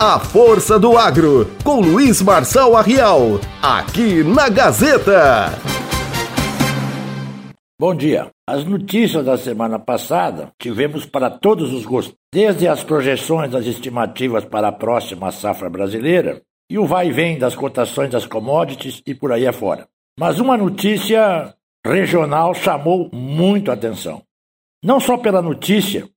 A Força do Agro, com Luiz Marçal Arrial, aqui na Gazeta. Bom dia. As notícias da semana passada tivemos para todos os gostos, desde as projeções das estimativas para a próxima safra brasileira e o vai e vem das cotações das commodities e por aí afora. Mas uma notícia regional chamou muito a atenção. Não só pela notícia,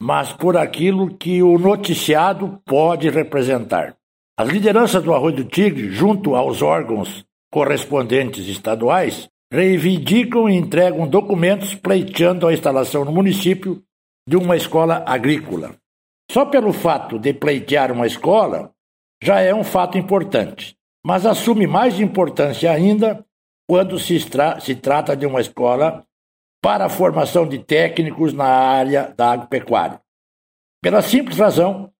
mas por aquilo que o noticiado pode representar. As lideranças do Arroio do Tigre, junto aos órgãos correspondentes estaduais, reivindicam e entregam documentos pleiteando a instalação no município de uma escola agrícola. Só pelo fato de pleitear uma escola já é um fato importante, mas assume mais importância ainda quando se, se trata de uma escola para a formação de técnicos na área da agropecuária. Pela simples razão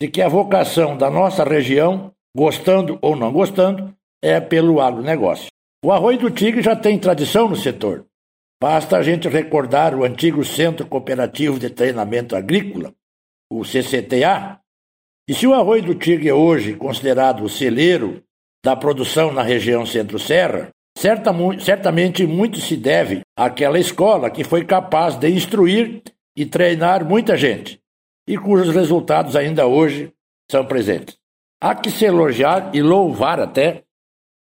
de que a vocação da nossa região, gostando ou não gostando, é pelo agronegócio. O Arroio do Tigre já tem tradição no setor. Basta a gente recordar o antigo Centro Cooperativo de Treinamento Agrícola, o CCTA. E se o Arroio do Tigre é hoje considerado o celeiro da produção na região Centro-Serra, certamente muito se deve àquela escola que foi capaz de instruir e treinar muita gente, e cujos resultados ainda hoje são presentes. Há que se elogiar e louvar até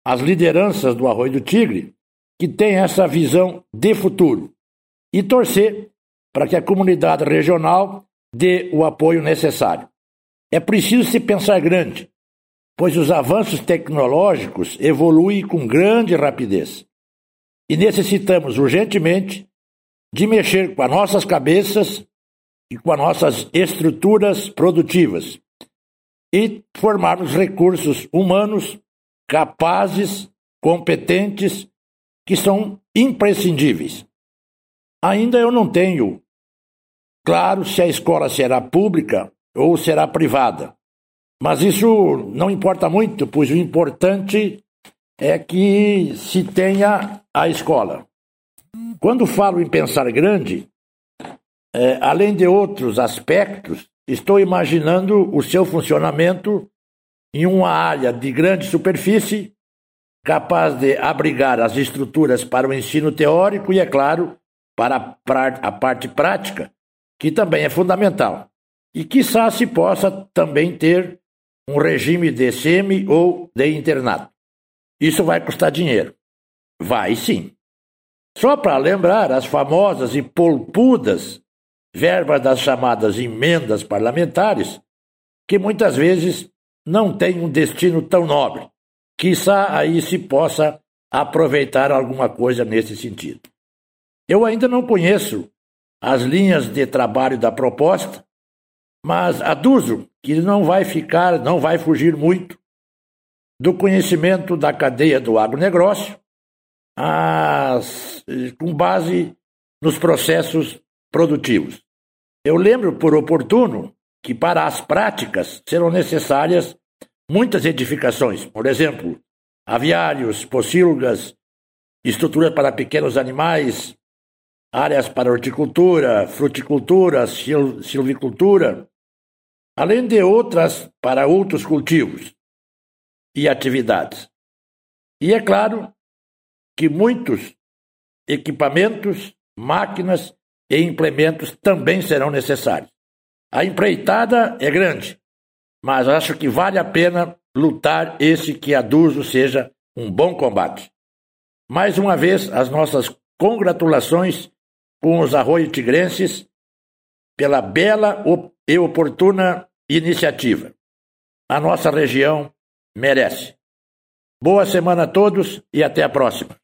as lideranças do Arroio do Tigre, que têm essa visão de futuro, e torcer para que a comunidade regional dê o apoio necessário. É preciso se pensar grande, pois os avanços tecnológicos evoluem com grande rapidez. E necessitamos urgentemente de mexer com as nossas cabeças e com as nossas estruturas produtivas e formarmos recursos humanos capazes, competentes, que são imprescindíveis. Ainda eu não tenho claro se a escola será pública ou será privada. Mas isso não importa muito, pois o importante é que se tenha a escola. Quando falo em pensar grande, é, além de outros aspectos, estou imaginando o seu funcionamento em uma área de grande superfície, capaz de abrigar as estruturas para o ensino teórico e, é claro, para a parte prática, que também é fundamental. E, quiçá, se possa também ter um regime de semi ou de internato. Isso vai custar dinheiro. Vai sim. Só para lembrar as famosas e polpudas verbas das chamadas emendas parlamentares, que muitas vezes não têm um destino tão nobre. Quizá aí se possa aproveitar alguma coisa nesse sentido. Eu ainda não conheço as linhas de trabalho da proposta, mas aduzo que não vai ficar, não vai fugir muito do conhecimento da cadeia do agronegócio, as, com base nos processos produtivos. Eu lembro por oportuno que para as práticas serão necessárias muitas edificações, por exemplo, aviários, pocilgas, estruturas para pequenos animais, áreas para horticultura, fruticultura, silvicultura, além de outras para outros cultivos e atividades. E é claro que muitos equipamentos, máquinas e implementos também serão necessários. A empreitada é grande, mas acho que vale a pena lutar esse que aduzo seja um bom combate. Mais uma vez, as nossas congratulações com os arroio tigrenses pela bela e oportuna iniciativa. A nossa região merece. Boa semana a todos e até a próxima.